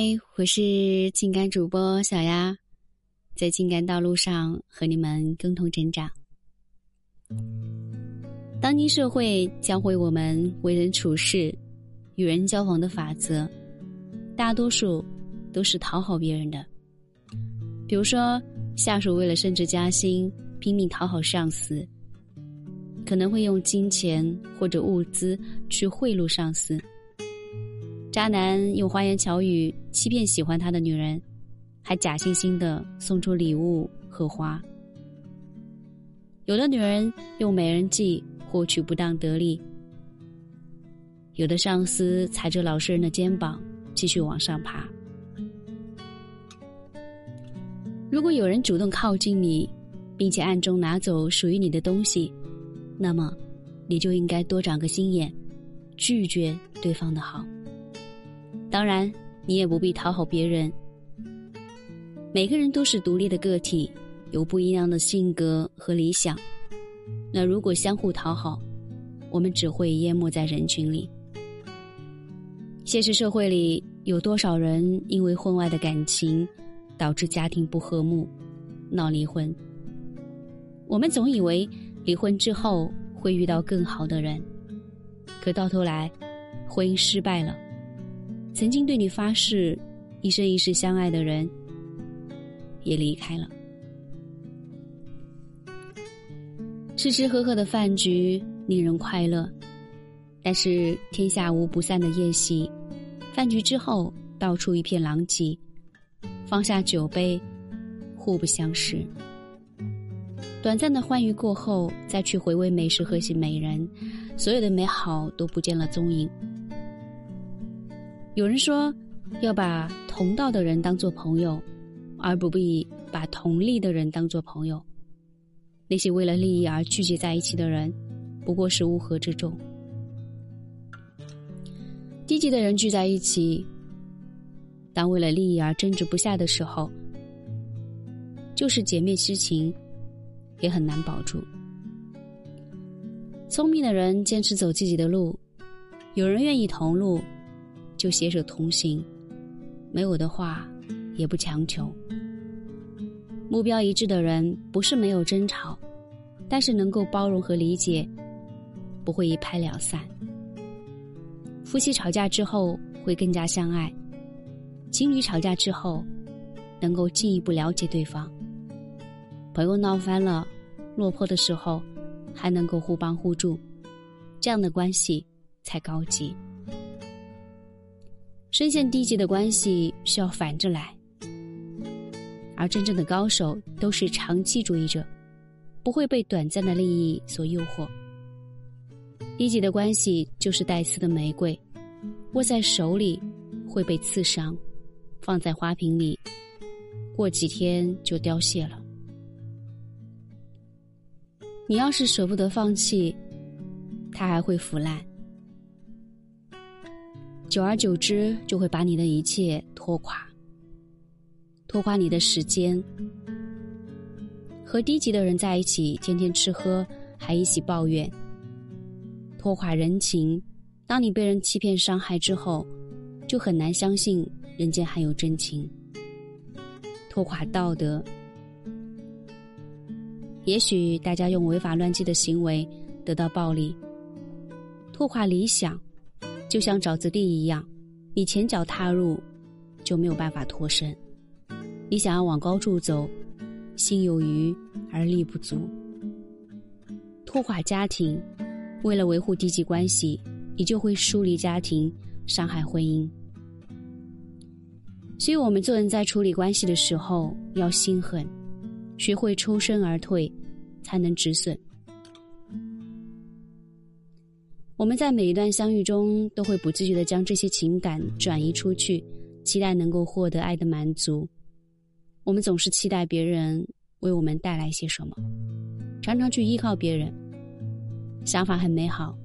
嗨，我是情感主播小丫，在情感道路上和你们共同成长。当今社会教会我们为人处事、与人交往的法则，大多数都是讨好别人的。比如说，下属为了升职加薪，拼命讨好上司，可能会用金钱或者物资去贿赂上司。渣男用花言巧语欺骗喜欢他的女人，还假惺惺的送出礼物和花。有的女人用美人计获取不当得利，有的上司踩着老实人的肩膀继续往上爬。如果有人主动靠近你，并且暗中拿走属于你的东西，那么你就应该多长个心眼，拒绝对方的好。当然，你也不必讨好别人。每个人都是独立的个体，有不一样的性格和理想。那如果相互讨好，我们只会淹没在人群里。现实社会里有多少人因为婚外的感情，导致家庭不和睦，闹离婚？我们总以为离婚之后会遇到更好的人，可到头来，婚姻失败了。曾经对你发誓一生一世相爱的人，也离开了。吃吃喝喝的饭局令人快乐，但是天下无不散的宴席。饭局之后，到处一片狼藉。放下酒杯，互不相识。短暂的欢愉过后，再去回味美食和喜美人，所有的美好都不见了踪影。有人说，要把同道的人当做朋友，而不必把同利的人当做朋友。那些为了利益而聚集在一起的人，不过是乌合之众。低级的人聚在一起，当为了利益而争执不下的时候，就是姐妹之情，也很难保住。聪明的人坚持走自己的路，有人愿意同路。就携手同行，没有的话，也不强求。目标一致的人不是没有争吵，但是能够包容和理解，不会一拍两散。夫妻吵架之后会更加相爱，情侣吵架之后能够进一步了解对方。朋友闹翻了、落魄的时候，还能够互帮互助，这样的关系才高级。深陷低级的关系需要反着来，而真正的高手都是长期主义者，不会被短暂的利益所诱惑。低级的关系就是带刺的玫瑰，握在手里会被刺伤，放在花瓶里，过几天就凋谢了。你要是舍不得放弃，它还会腐烂。久而久之，就会把你的一切拖垮，拖垮你的时间。和低级的人在一起，天天吃喝，还一起抱怨，拖垮人情。当你被人欺骗、伤害之后，就很难相信人间还有真情。拖垮道德，也许大家用违法乱纪的行为得到暴利，拖垮理想。就像沼泽地一样，你前脚踏入，就没有办法脱身。你想要往高处走，心有余而力不足。拖垮家庭，为了维护低级关系，你就会疏离家庭，伤害婚姻。所以，我们做人在处理关系的时候要心狠，学会抽身而退，才能止损。我们在每一段相遇中，都会不自觉的将这些情感转移出去，期待能够获得爱的满足。我们总是期待别人为我们带来些什么，常常去依靠别人。想法很美好，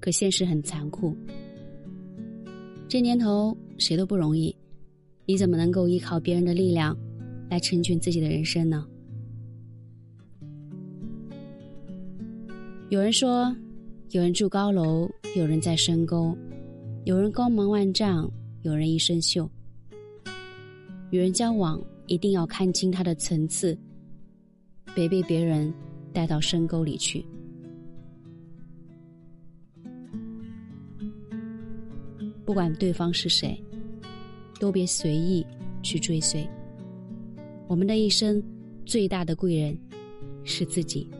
可现实很残酷。这年头谁都不容易，你怎么能够依靠别人的力量来成全自己的人生呢？有人说。有人住高楼，有人在深沟，有人光芒万丈，有人一身锈。与人交往一定要看清他的层次，别被别人带到深沟里去。不管对方是谁，都别随意去追随。我们的一生最大的贵人是自己。